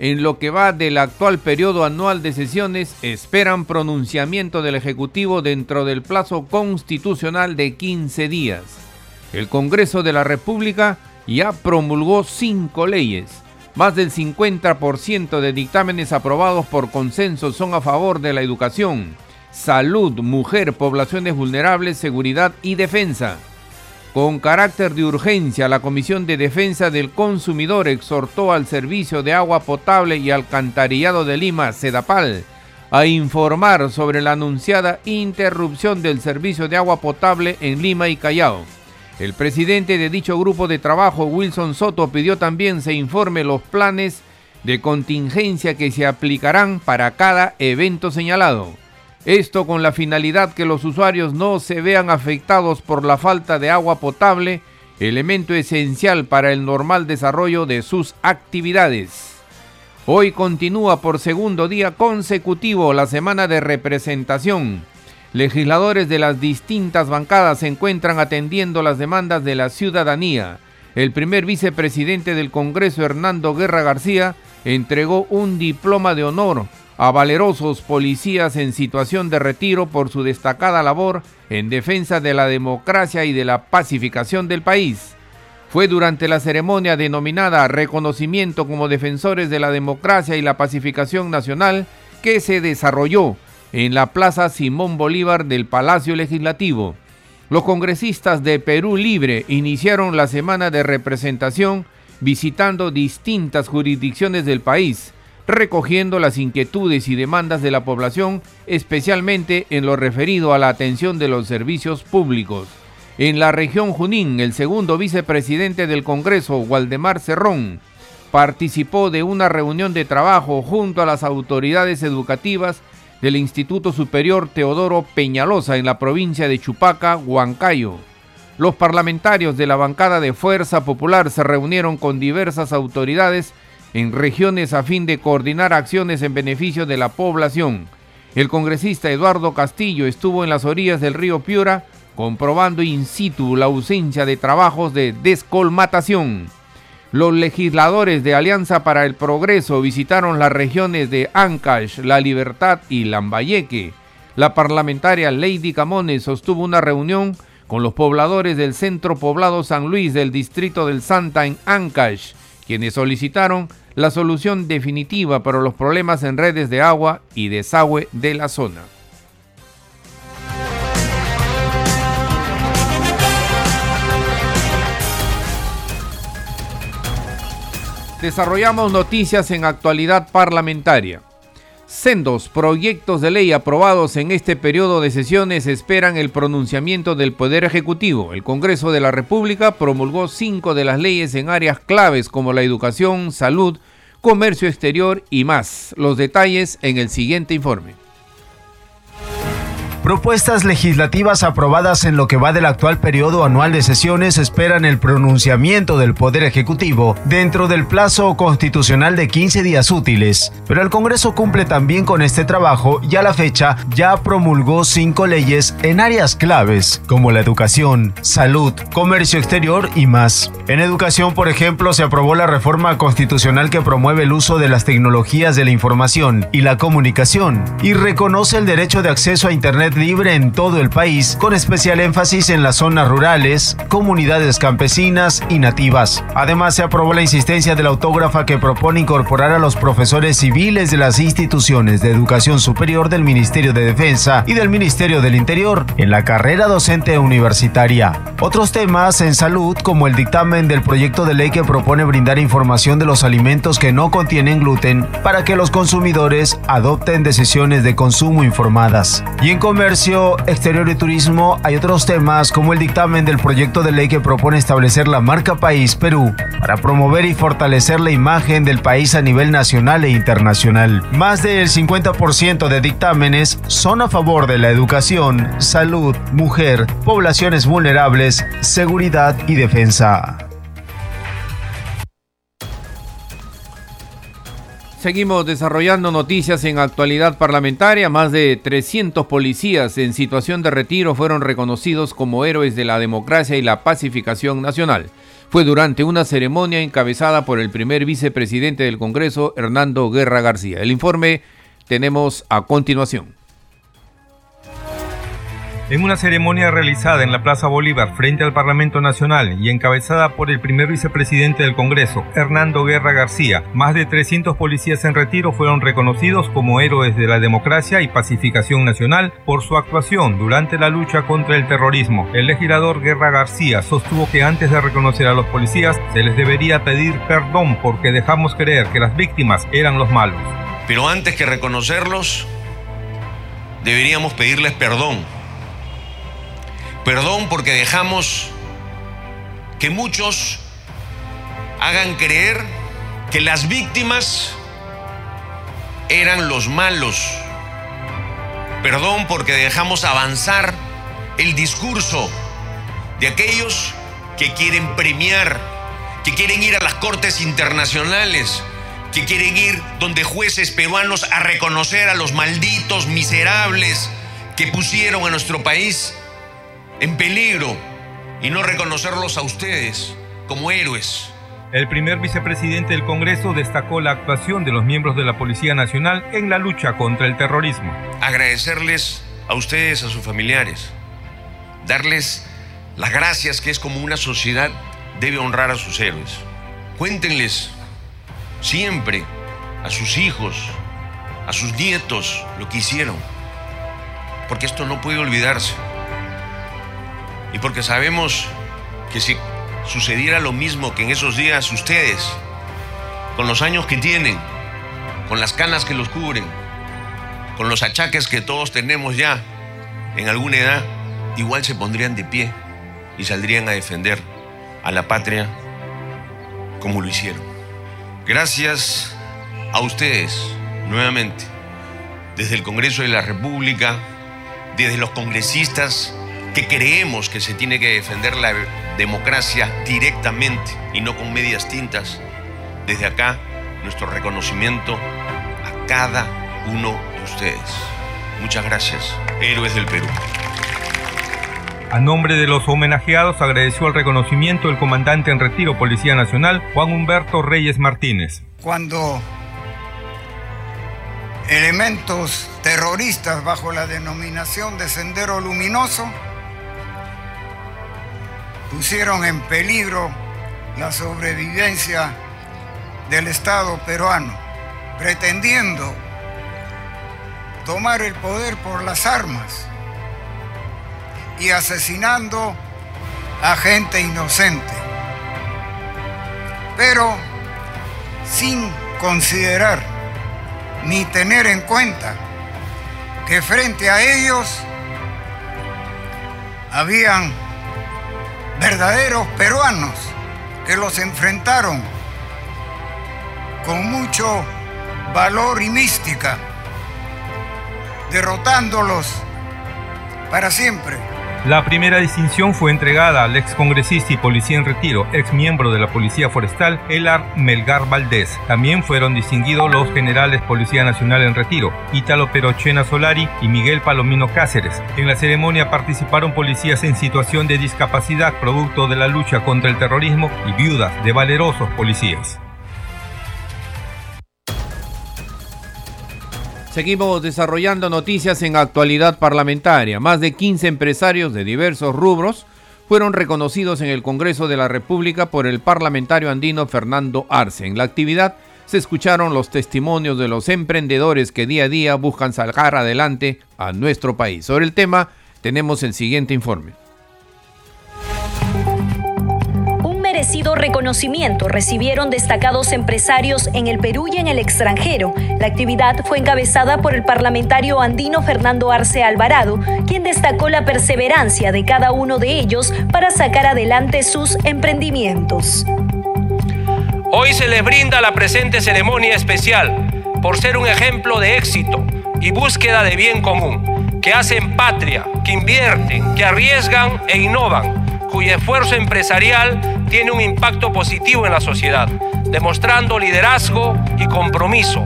en lo que va del actual periodo anual de sesiones, esperan pronunciamiento del Ejecutivo dentro del plazo constitucional de 15 días. El Congreso de la República ya promulgó cinco leyes. Más del 50% de dictámenes aprobados por consenso son a favor de la educación, salud, mujer, poblaciones vulnerables, seguridad y defensa. Con carácter de urgencia, la Comisión de Defensa del Consumidor exhortó al Servicio de Agua Potable y Alcantarillado de Lima, SEDAPAL, a informar sobre la anunciada interrupción del servicio de agua potable en Lima y Callao. El presidente de dicho grupo de trabajo, Wilson Soto, pidió también se informe los planes de contingencia que se aplicarán para cada evento señalado. Esto con la finalidad que los usuarios no se vean afectados por la falta de agua potable, elemento esencial para el normal desarrollo de sus actividades. Hoy continúa por segundo día consecutivo la semana de representación. Legisladores de las distintas bancadas se encuentran atendiendo las demandas de la ciudadanía. El primer vicepresidente del Congreso, Hernando Guerra García, entregó un diploma de honor a valerosos policías en situación de retiro por su destacada labor en defensa de la democracia y de la pacificación del país. Fue durante la ceremonia denominada Reconocimiento como Defensores de la Democracia y la Pacificación Nacional que se desarrolló en la Plaza Simón Bolívar del Palacio Legislativo. Los congresistas de Perú Libre iniciaron la semana de representación visitando distintas jurisdicciones del país recogiendo las inquietudes y demandas de la población, especialmente en lo referido a la atención de los servicios públicos. En la región Junín, el segundo vicepresidente del Congreso, Waldemar Cerrón, participó de una reunión de trabajo junto a las autoridades educativas del Instituto Superior Teodoro Peñalosa en la provincia de Chupaca, Huancayo. Los parlamentarios de la bancada de Fuerza Popular se reunieron con diversas autoridades en regiones a fin de coordinar acciones en beneficio de la población. El congresista Eduardo Castillo estuvo en las orillas del río Piura comprobando in situ la ausencia de trabajos de descolmatación. Los legisladores de Alianza para el Progreso visitaron las regiones de Ancash, La Libertad y Lambayeque. La parlamentaria Lady Camones sostuvo una reunión con los pobladores del centro poblado San Luis del distrito del Santa en Ancash, quienes solicitaron la solución definitiva para los problemas en redes de agua y desagüe de la zona. Desarrollamos noticias en actualidad parlamentaria. Sendos proyectos de ley aprobados en este periodo de sesiones esperan el pronunciamiento del Poder Ejecutivo. El Congreso de la República promulgó cinco de las leyes en áreas claves como la educación, salud, comercio exterior y más. Los detalles en el siguiente informe. Propuestas legislativas aprobadas en lo que va del actual periodo anual de sesiones esperan el pronunciamiento del Poder Ejecutivo dentro del plazo constitucional de 15 días útiles. Pero el Congreso cumple también con este trabajo y a la fecha ya promulgó cinco leyes en áreas claves como la educación, salud, comercio exterior y más. En educación, por ejemplo, se aprobó la reforma constitucional que promueve el uso de las tecnologías de la información y la comunicación y reconoce el derecho de acceso a Internet libre en todo el país, con especial énfasis en las zonas rurales, comunidades campesinas y nativas. Además, se aprobó la insistencia de la autógrafa que propone incorporar a los profesores civiles de las instituciones de educación superior del Ministerio de Defensa y del Ministerio del Interior en la carrera docente universitaria. Otros temas en salud, como el dictamen del proyecto de ley que propone brindar información de los alimentos que no contienen gluten para que los consumidores adopten decisiones de consumo informadas. Y en comercio exterior y turismo hay otros temas como el dictamen del proyecto de ley que propone establecer la marca País Perú para promover y fortalecer la imagen del país a nivel nacional e internacional. Más del 50% de dictámenes son a favor de la educación, salud, mujer, poblaciones vulnerables, seguridad y defensa. Seguimos desarrollando noticias en actualidad parlamentaria. Más de 300 policías en situación de retiro fueron reconocidos como héroes de la democracia y la pacificación nacional. Fue durante una ceremonia encabezada por el primer vicepresidente del Congreso, Hernando Guerra García. El informe tenemos a continuación. En una ceremonia realizada en la Plaza Bolívar frente al Parlamento Nacional y encabezada por el primer vicepresidente del Congreso, Hernando Guerra García, más de 300 policías en retiro fueron reconocidos como héroes de la democracia y pacificación nacional por su actuación durante la lucha contra el terrorismo. El legislador Guerra García sostuvo que antes de reconocer a los policías se les debería pedir perdón porque dejamos creer que las víctimas eran los malos. Pero antes que reconocerlos, deberíamos pedirles perdón Perdón porque dejamos que muchos hagan creer que las víctimas eran los malos. Perdón porque dejamos avanzar el discurso de aquellos que quieren premiar, que quieren ir a las cortes internacionales, que quieren ir donde jueces peruanos a reconocer a los malditos miserables que pusieron a nuestro país en peligro y no reconocerlos a ustedes como héroes. El primer vicepresidente del Congreso destacó la actuación de los miembros de la Policía Nacional en la lucha contra el terrorismo. Agradecerles a ustedes, a sus familiares, darles las gracias que es como una sociedad debe honrar a sus héroes. Cuéntenles siempre a sus hijos, a sus nietos lo que hicieron, porque esto no puede olvidarse. Y porque sabemos que si sucediera lo mismo que en esos días ustedes, con los años que tienen, con las canas que los cubren, con los achaques que todos tenemos ya en alguna edad, igual se pondrían de pie y saldrían a defender a la patria como lo hicieron. Gracias a ustedes, nuevamente, desde el Congreso de la República, desde los congresistas que creemos que se tiene que defender la democracia directamente y no con medias tintas, desde acá nuestro reconocimiento a cada uno de ustedes. Muchas gracias, héroes del Perú. A nombre de los homenajeados agradeció el reconocimiento el comandante en retiro Policía Nacional, Juan Humberto Reyes Martínez. Cuando elementos terroristas bajo la denominación de Sendero Luminoso pusieron en peligro la sobrevivencia del Estado peruano, pretendiendo tomar el poder por las armas y asesinando a gente inocente, pero sin considerar ni tener en cuenta que frente a ellos habían verdaderos peruanos que los enfrentaron con mucho valor y mística, derrotándolos para siempre. La primera distinción fue entregada al ex congresista y policía en retiro, ex miembro de la Policía Forestal, Elar Melgar Valdés. También fueron distinguidos los generales Policía Nacional en retiro, Ítalo Perochena Solari y Miguel Palomino Cáceres. En la ceremonia participaron policías en situación de discapacidad producto de la lucha contra el terrorismo y viudas de valerosos policías. Seguimos desarrollando noticias en actualidad parlamentaria. Más de 15 empresarios de diversos rubros fueron reconocidos en el Congreso de la República por el parlamentario andino Fernando Arce. En la actividad se escucharon los testimonios de los emprendedores que día a día buscan sacar adelante a nuestro país. Sobre el tema tenemos el siguiente informe reconocimiento recibieron destacados empresarios en el Perú y en el extranjero. La actividad fue encabezada por el parlamentario andino Fernando Arce Alvarado, quien destacó la perseverancia de cada uno de ellos para sacar adelante sus emprendimientos. Hoy se les brinda la presente ceremonia especial por ser un ejemplo de éxito y búsqueda de bien común, que hacen patria, que invierten, que arriesgan e innovan cuyo esfuerzo empresarial tiene un impacto positivo en la sociedad, demostrando liderazgo y compromiso.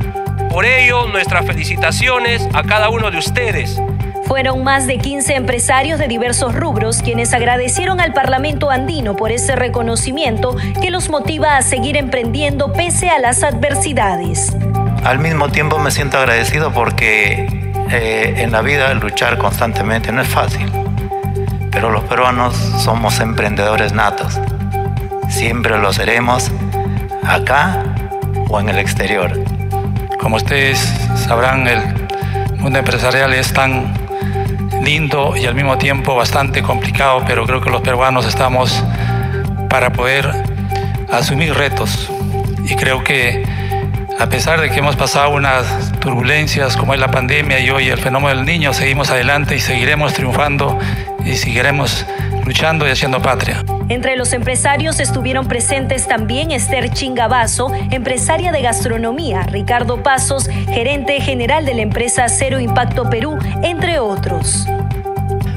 Por ello, nuestras felicitaciones a cada uno de ustedes. Fueron más de 15 empresarios de diversos rubros quienes agradecieron al Parlamento andino por ese reconocimiento que los motiva a seguir emprendiendo pese a las adversidades. Al mismo tiempo me siento agradecido porque eh, en la vida luchar constantemente no es fácil pero los peruanos somos emprendedores natos. Siempre lo seremos acá o en el exterior. Como ustedes sabrán, el mundo empresarial es tan lindo y al mismo tiempo bastante complicado, pero creo que los peruanos estamos para poder asumir retos. Y creo que a pesar de que hemos pasado unas turbulencias como es la pandemia y hoy el fenómeno del niño, seguimos adelante y seguiremos triunfando y seguiremos luchando y haciendo patria. Entre los empresarios estuvieron presentes también Esther Chingabazo, empresaria de gastronomía, Ricardo Pasos, gerente general de la empresa Cero Impacto Perú, entre otros.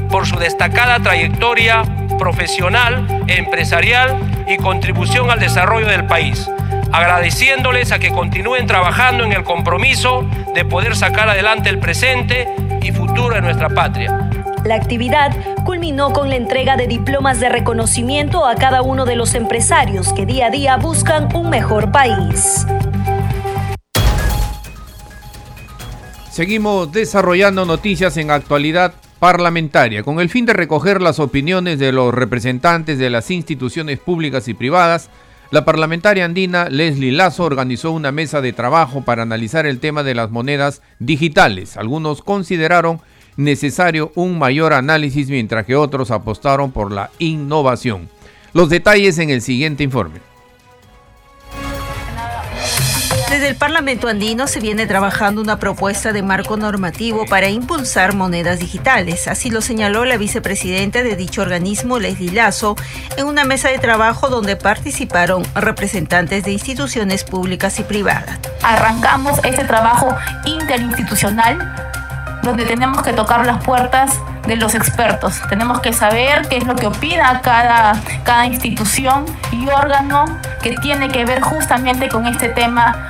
Por su destacada trayectoria profesional, empresarial y contribución al desarrollo del país, agradeciéndoles a que continúen trabajando en el compromiso de poder sacar adelante el presente y futuro de nuestra patria. La actividad culminó con la entrega de diplomas de reconocimiento a cada uno de los empresarios que día a día buscan un mejor país. Seguimos desarrollando noticias en actualidad parlamentaria con el fin de recoger las opiniones de los representantes de las instituciones públicas y privadas. La parlamentaria andina Leslie Lazo organizó una mesa de trabajo para analizar el tema de las monedas digitales. Algunos consideraron necesario un mayor análisis mientras que otros apostaron por la innovación. Los detalles en el siguiente informe. Desde el Parlamento andino se viene trabajando una propuesta de marco normativo para impulsar monedas digitales. Así lo señaló la vicepresidenta de dicho organismo, Leslie Lazo, en una mesa de trabajo donde participaron representantes de instituciones públicas y privadas. Arrancamos este trabajo interinstitucional donde tenemos que tocar las puertas de los expertos. Tenemos que saber qué es lo que opina cada, cada institución y órgano que tiene que ver justamente con este tema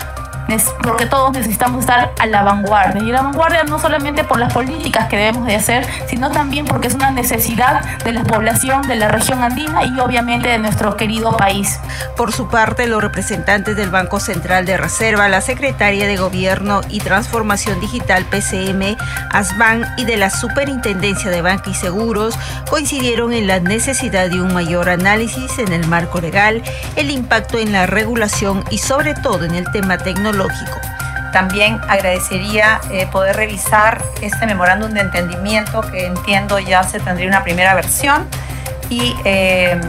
porque todos necesitamos estar a la vanguardia. Y la vanguardia no solamente por las políticas que debemos de hacer, sino también porque es una necesidad de la población de la región andina y obviamente de nuestro querido país. Por su parte, los representantes del Banco Central de Reserva, la Secretaria de Gobierno y Transformación Digital PCM, ASBAN y de la Superintendencia de Banca y Seguros coincidieron en la necesidad de un mayor análisis en el marco legal, el impacto en la regulación y sobre todo en el tema tecnológico también agradecería eh, poder revisar este memorándum de entendimiento que entiendo ya se tendría una primera versión y eh,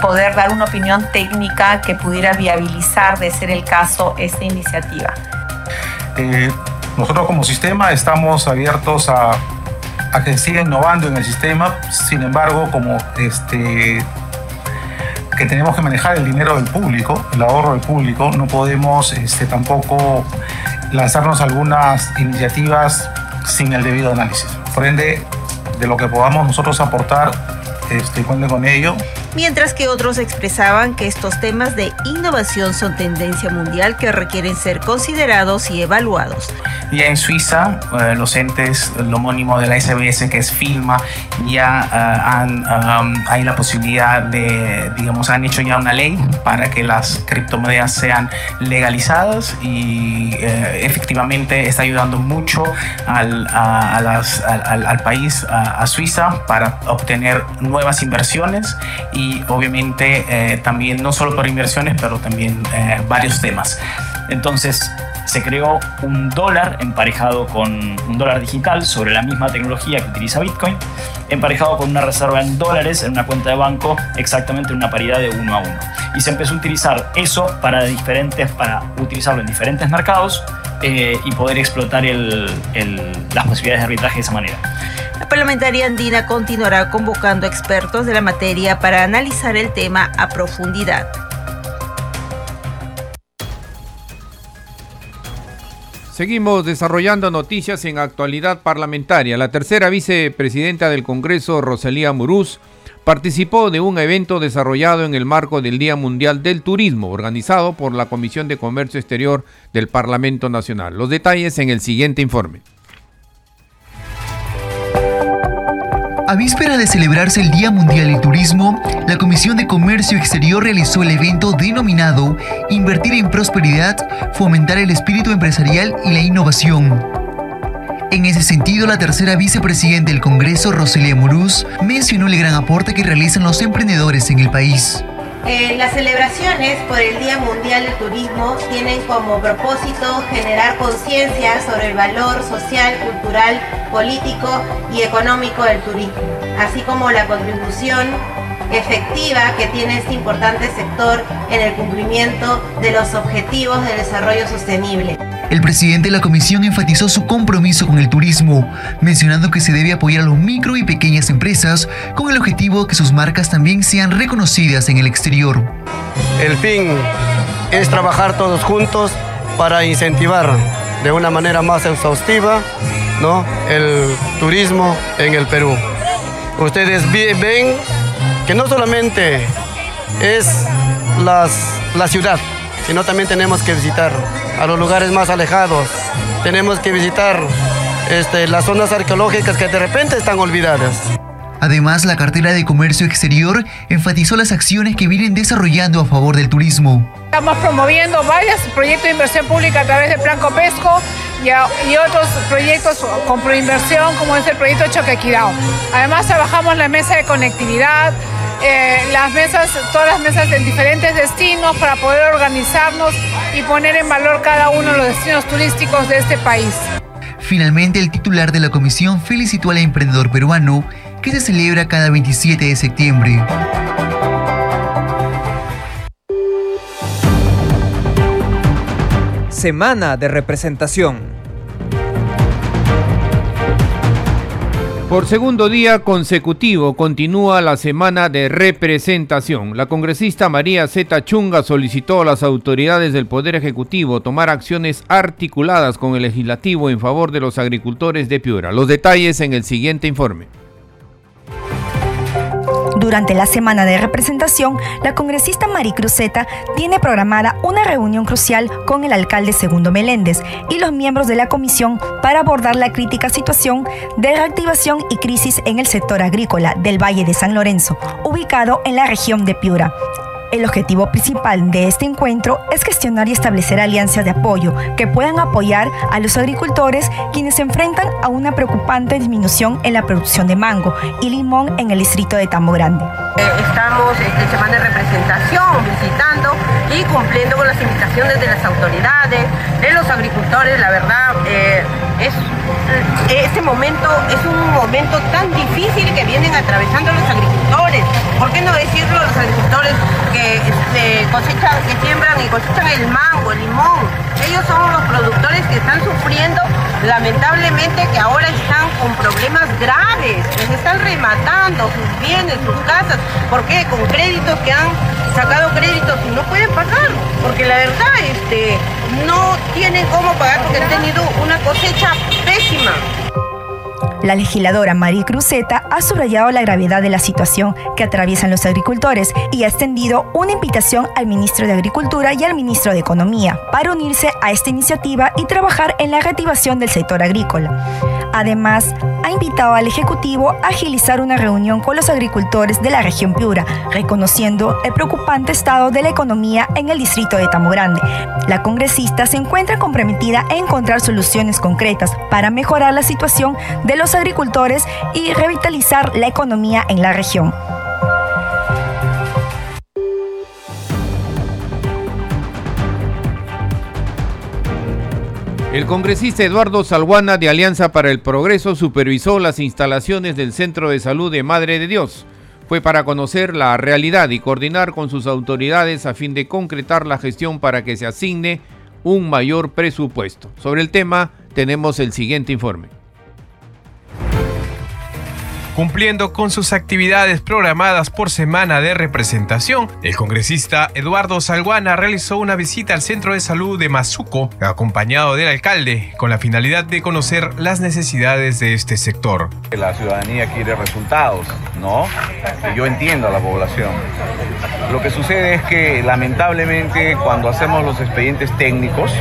poder dar una opinión técnica que pudiera viabilizar, de ser el caso, esta iniciativa. Eh, nosotros como sistema estamos abiertos a, a que siga innovando en el sistema, sin embargo, como este, que tenemos que manejar el dinero del público, el ahorro del público, no podemos este, tampoco lanzarnos algunas iniciativas sin el debido análisis. Por ende, de lo que podamos nosotros aportar, este, cuente con ello mientras que otros expresaban que estos temas de innovación son tendencia mundial que requieren ser considerados y evaluados. Ya en Suiza, eh, los entes, el homónimo de la SBS, que es Filma, ya eh, han, um, hay la posibilidad de, digamos, han hecho ya una ley para que las criptomonedas sean legalizadas y eh, efectivamente está ayudando mucho al, al país, a, a Suiza, para obtener nuevas inversiones y y obviamente eh, también no solo por inversiones, pero también eh, varios temas. Entonces, se creó un dólar emparejado con un dólar digital sobre la misma tecnología que utiliza Bitcoin, emparejado con una reserva en dólares en una cuenta de banco exactamente en una paridad de uno a uno. Y se empezó a utilizar eso para, diferentes, para utilizarlo en diferentes mercados eh, y poder explotar las posibilidades de arbitraje de esa manera. La parlamentaria andina continuará convocando expertos de la materia para analizar el tema a profundidad. Seguimos desarrollando noticias en actualidad parlamentaria. La tercera vicepresidenta del Congreso, Rosalía Murús, participó de un evento desarrollado en el marco del Día Mundial del Turismo, organizado por la Comisión de Comercio Exterior del Parlamento Nacional. Los detalles en el siguiente informe. A víspera de celebrarse el Día Mundial del Turismo, la Comisión de Comercio Exterior realizó el evento denominado Invertir en Prosperidad, fomentar el espíritu empresarial y la innovación. En ese sentido, la tercera vicepresidenta del Congreso, Roselia Muruz, mencionó el gran aporte que realizan los emprendedores en el país. Eh, las celebraciones por el Día Mundial del Turismo tienen como propósito generar conciencia sobre el valor social, cultural, político y económico del turismo, así como la contribución efectiva que tiene este importante sector en el cumplimiento de los objetivos de desarrollo sostenible. El presidente de la comisión enfatizó su compromiso con el turismo, mencionando que se debe apoyar a los micro y pequeñas empresas con el objetivo de que sus marcas también sean reconocidas en el exterior. El fin es trabajar todos juntos para incentivar de una manera más exhaustiva ¿no? el turismo en el Perú. Ustedes ven que no solamente es la ciudad, sino también tenemos que visitar a los lugares más alejados. Tenemos que visitar este, las zonas arqueológicas que de repente están olvidadas. Además, la cartera de comercio exterior enfatizó las acciones que vienen desarrollando a favor del turismo. Estamos promoviendo varios proyectos de inversión pública a través del Plan Copesco y, y otros proyectos con proinversión como es el proyecto Choquequidao. Además, trabajamos la mesa de conectividad, eh, las mesas, todas las mesas en diferentes destinos para poder organizarnos y poner en valor cada uno de los destinos turísticos de este país. Finalmente, el titular de la comisión felicitó al emprendedor peruano que se celebra cada 27 de septiembre. Semana de representación. Por segundo día consecutivo continúa la semana de representación. La congresista María Zeta Chunga solicitó a las autoridades del Poder Ejecutivo tomar acciones articuladas con el legislativo en favor de los agricultores de Piura. Los detalles en el siguiente informe. Durante la semana de representación, la congresista Maricruzeta tiene programada una reunión crucial con el alcalde Segundo Meléndez y los miembros de la comisión para abordar la crítica situación de reactivación y crisis en el sector agrícola del Valle de San Lorenzo, ubicado en la región de Piura. El objetivo principal de este encuentro es gestionar y establecer alianzas de apoyo que puedan apoyar a los agricultores quienes se enfrentan a una preocupante disminución en la producción de mango y limón en el distrito de Tambo Grande. Eh, estamos en semana de representación, visitando y cumpliendo con las invitaciones de las autoridades, de los agricultores. La verdad, eh, es, eh, este momento es un momento tan difícil que vienen atravesando los agricultores. ¿Por qué no decirlo los agricultores que este, cosechan, que siembran y cosechan el mango, el limón? Ellos son los productores que están sufriendo, lamentablemente, que ahora están con problemas graves. Les están rematando sus bienes, sus casas. ¿Por qué? Con créditos que han sacado créditos y no pueden pagar. Porque la verdad, este, no tienen cómo pagar porque han tenido una cosecha pésima. La legisladora María Cruzeta ha subrayado la gravedad de la situación que atraviesan los agricultores y ha extendido una invitación al ministro de Agricultura y al ministro de Economía para unirse a esta iniciativa y trabajar en la reactivación del sector agrícola. Además, ha invitado al Ejecutivo a agilizar una reunión con los agricultores de la región Piura, reconociendo el preocupante estado de la economía en el distrito de Tamo Grande. La congresista se encuentra comprometida a encontrar soluciones concretas para mejorar la situación de los agricultores y revitalizar la economía en la región. El congresista Eduardo Salguana de Alianza para el Progreso supervisó las instalaciones del Centro de Salud de Madre de Dios. Fue para conocer la realidad y coordinar con sus autoridades a fin de concretar la gestión para que se asigne un mayor presupuesto. Sobre el tema tenemos el siguiente informe. Cumpliendo con sus actividades programadas por semana de representación, el congresista Eduardo Salguana realizó una visita al centro de salud de Mazuco, acompañado del alcalde, con la finalidad de conocer las necesidades de este sector. La ciudadanía quiere resultados, ¿no? Yo entiendo a la población. Lo que sucede es que lamentablemente cuando hacemos los expedientes técnicos,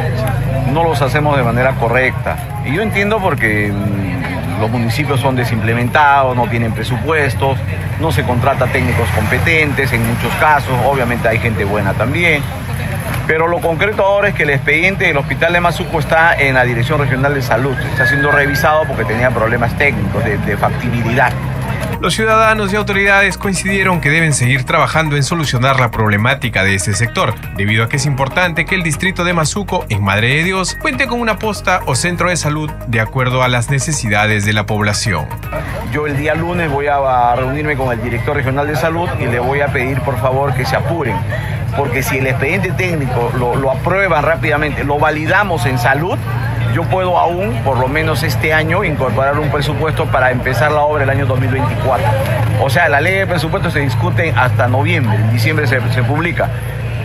no los hacemos de manera correcta. Y yo entiendo porque mm, los municipios son desimplementados, no tienen presupuestos, no se contrata técnicos competentes en muchos casos, obviamente hay gente buena también. Pero lo concreto ahora es que el expediente del Hospital de Mazuco está en la Dirección Regional de Salud, está siendo revisado porque tenía problemas técnicos de, de factibilidad. Los ciudadanos y autoridades coincidieron que deben seguir trabajando en solucionar la problemática de este sector, debido a que es importante que el distrito de Mazuco, en Madre de Dios, cuente con una posta o centro de salud de acuerdo a las necesidades de la población. Yo el día lunes voy a reunirme con el director regional de salud y le voy a pedir por favor que se apuren, porque si el expediente técnico lo, lo aprueban rápidamente, lo validamos en salud, yo puedo aún, por lo menos este año, incorporar un presupuesto para empezar la obra el año 2024. O sea, la ley de presupuesto se discute hasta noviembre, en diciembre se, se publica.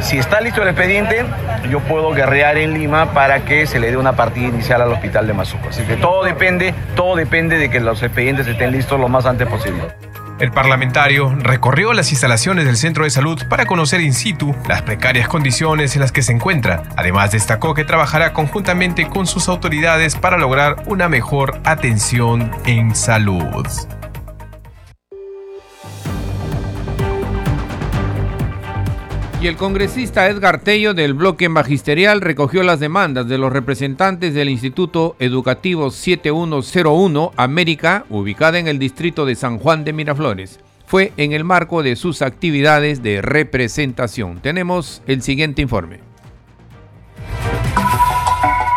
Si está listo el expediente, yo puedo guerrear en Lima para que se le dé una partida inicial al hospital de Mazuco. Así que todo depende, todo depende de que los expedientes estén listos lo más antes posible. El parlamentario recorrió las instalaciones del centro de salud para conocer in situ las precarias condiciones en las que se encuentra. Además, destacó que trabajará conjuntamente con sus autoridades para lograr una mejor atención en salud. Y el congresista Edgar Tello del bloque magisterial recogió las demandas de los representantes del Instituto Educativo 7101 América, ubicada en el distrito de San Juan de Miraflores. Fue en el marco de sus actividades de representación. Tenemos el siguiente informe.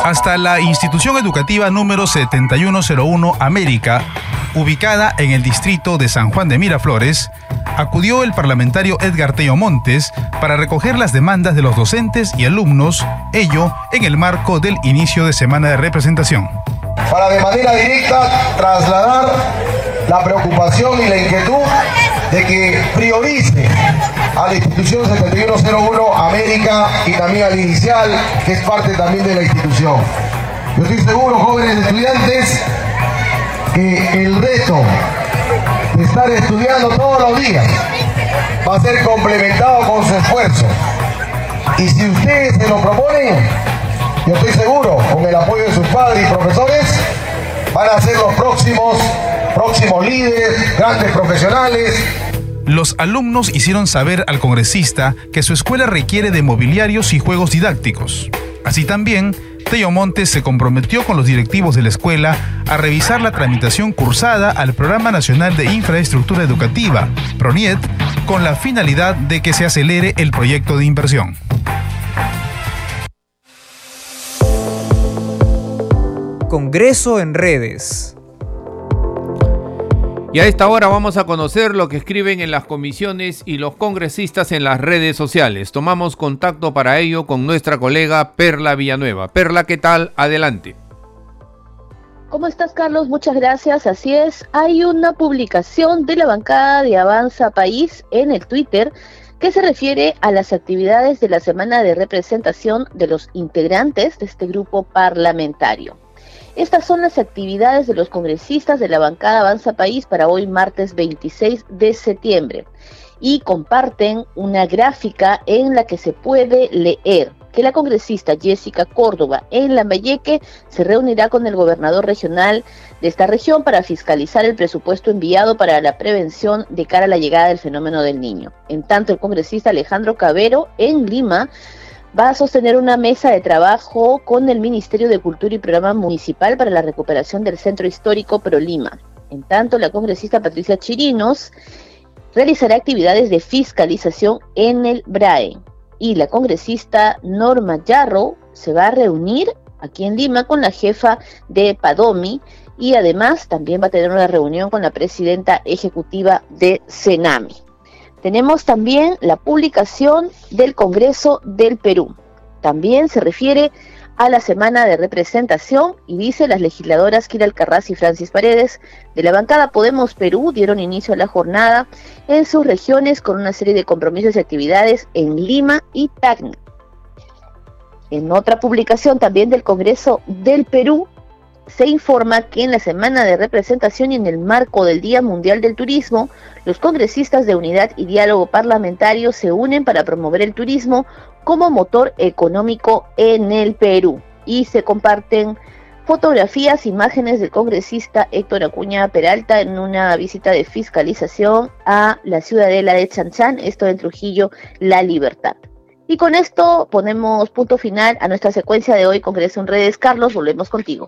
Hasta la institución educativa número 7101 América, ubicada en el distrito de San Juan de Miraflores, acudió el parlamentario Edgar Tello Montes para recoger las demandas de los docentes y alumnos, ello en el marco del inicio de semana de representación. Para de manera directa trasladar la preocupación y la inquietud de que priorice a la institución 7101 América y también al inicial, que es parte también de la institución. Yo estoy seguro, jóvenes estudiantes, que el reto estar estudiando todos los días va a ser complementado con su esfuerzo. Y si ustedes se lo proponen, yo estoy seguro, con el apoyo de sus padres y profesores, van a ser los próximos, próximos líderes, grandes profesionales, los alumnos hicieron saber al congresista que su escuela requiere de mobiliarios y juegos didácticos. Así también, Tello Montes se comprometió con los directivos de la escuela a revisar la tramitación cursada al Programa Nacional de Infraestructura Educativa, PRONIET, con la finalidad de que se acelere el proyecto de inversión. Congreso en redes. Y a esta hora vamos a conocer lo que escriben en las comisiones y los congresistas en las redes sociales. Tomamos contacto para ello con nuestra colega Perla Villanueva. Perla, ¿qué tal? Adelante. ¿Cómo estás, Carlos? Muchas gracias. Así es, hay una publicación de la bancada de Avanza País en el Twitter que se refiere a las actividades de la semana de representación de los integrantes de este grupo parlamentario. Estas son las actividades de los congresistas de la bancada Avanza País para hoy martes 26 de septiembre y comparten una gráfica en la que se puede leer que la congresista Jessica Córdoba en Lambayeque se reunirá con el gobernador regional de esta región para fiscalizar el presupuesto enviado para la prevención de cara a la llegada del fenómeno del niño. En tanto, el congresista Alejandro Cabero en Lima va a sostener una mesa de trabajo con el Ministerio de Cultura y Programa Municipal para la recuperación del Centro Histórico ProLima. En tanto, la congresista Patricia Chirinos realizará actividades de fiscalización en el BRAE y la congresista Norma Yarro se va a reunir aquí en Lima con la jefa de Padomi y además también va a tener una reunión con la presidenta ejecutiva de Senami. Tenemos también la publicación del Congreso del Perú. También se refiere a la semana de representación y dice las legisladoras Kira Alcarraz y Francis Paredes de la bancada Podemos Perú dieron inicio a la jornada en sus regiones con una serie de compromisos y actividades en Lima y Tacna. En otra publicación también del Congreso del Perú se informa que en la semana de representación y en el marco del Día Mundial del Turismo, los congresistas de Unidad y Diálogo Parlamentario se unen para promover el turismo como motor económico en el Perú y se comparten fotografías, imágenes del congresista Héctor Acuña Peralta en una visita de fiscalización a la ciudadela de Chanchan, esto en Trujillo, La Libertad. Y con esto ponemos punto final a nuestra secuencia de hoy Congreso en Redes. Carlos, volvemos contigo.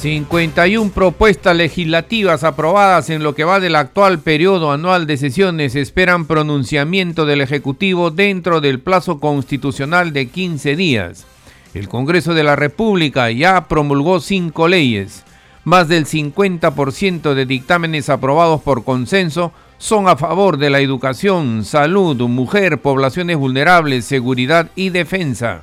51 propuestas legislativas aprobadas en lo que va del actual periodo anual de sesiones esperan pronunciamiento del Ejecutivo dentro del plazo constitucional de 15 días. El Congreso de la República ya promulgó cinco leyes. Más del 50% de dictámenes aprobados por consenso son a favor de la educación, salud, mujer, poblaciones vulnerables, seguridad y defensa.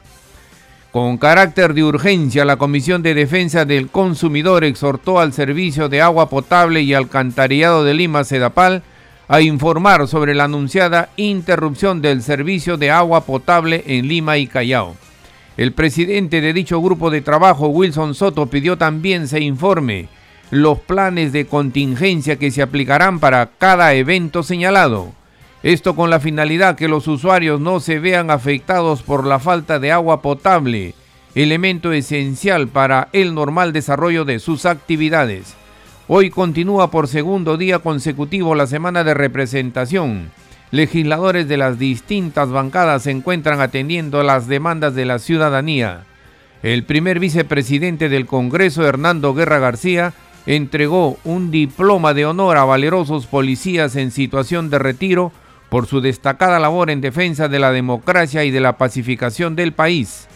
Con carácter de urgencia, la Comisión de Defensa del Consumidor exhortó al Servicio de Agua Potable y Alcantarillado de Lima, Sedapal, a informar sobre la anunciada interrupción del servicio de agua potable en Lima y Callao. El presidente de dicho grupo de trabajo, Wilson Soto, pidió también se informe los planes de contingencia que se aplicarán para cada evento señalado. Esto con la finalidad que los usuarios no se vean afectados por la falta de agua potable, elemento esencial para el normal desarrollo de sus actividades. Hoy continúa por segundo día consecutivo la semana de representación. Legisladores de las distintas bancadas se encuentran atendiendo las demandas de la ciudadanía. El primer vicepresidente del Congreso, Hernando Guerra García, entregó un diploma de honor a valerosos policías en situación de retiro por su destacada labor en defensa de la democracia y de la pacificación del país.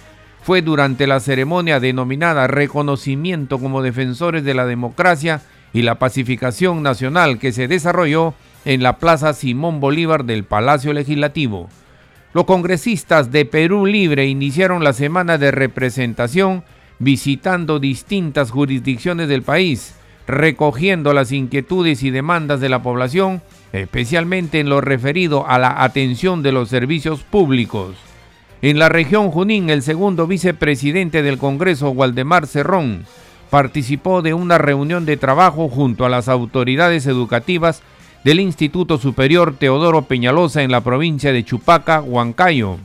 Fue durante la ceremonia denominada Reconocimiento como Defensores de la Democracia y la Pacificación Nacional que se desarrolló en la Plaza Simón Bolívar del Palacio Legislativo. Los congresistas de Perú Libre iniciaron la semana de representación visitando distintas jurisdicciones del país, recogiendo las inquietudes y demandas de la población especialmente en lo referido a la atención de los servicios públicos. En la región Junín, el segundo vicepresidente del Congreso, Waldemar Cerrón, participó de una reunión de trabajo junto a las autoridades educativas del Instituto Superior Teodoro Peñalosa en la provincia de Chupaca, Huancayo.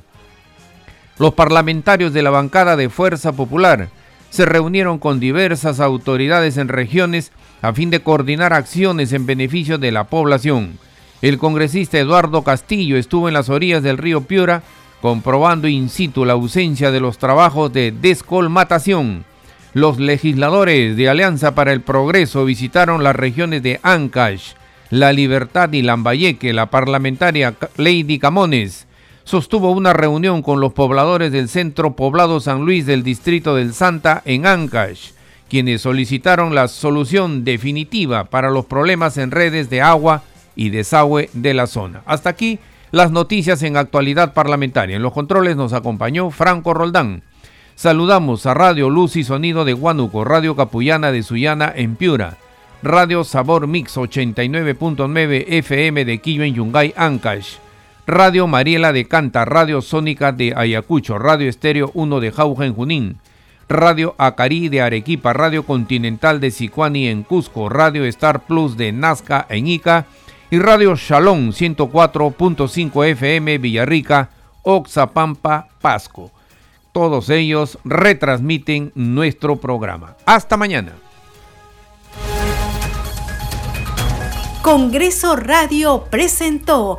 Los parlamentarios de la bancada de Fuerza Popular se reunieron con diversas autoridades en regiones a fin de coordinar acciones en beneficio de la población. El congresista Eduardo Castillo estuvo en las orillas del río Piura comprobando in situ la ausencia de los trabajos de descolmatación. Los legisladores de Alianza para el Progreso visitaron las regiones de Ancash, La Libertad y Lambayeque. La parlamentaria Lady Camones sostuvo una reunión con los pobladores del centro poblado San Luis del distrito del Santa en Ancash quienes solicitaron la solución definitiva para los problemas en redes de agua y desagüe de la zona. Hasta aquí las noticias en actualidad parlamentaria. En los controles nos acompañó Franco Roldán. Saludamos a Radio Luz y Sonido de Huánuco, Radio Capullana de Sullana en Piura, Radio Sabor Mix 89.9 FM de Quillo en Yungay, Ancash, Radio Mariela de Canta, Radio Sónica de Ayacucho, Radio Estéreo 1 de Jauja Junín, Radio Acari de Arequipa, Radio Continental de Sicuani en Cusco, Radio Star Plus de Nazca en Ica y Radio Shalom 104.5 FM Villarrica, Oxapampa, Pasco. Todos ellos retransmiten nuestro programa. Hasta mañana. Congreso Radio presentó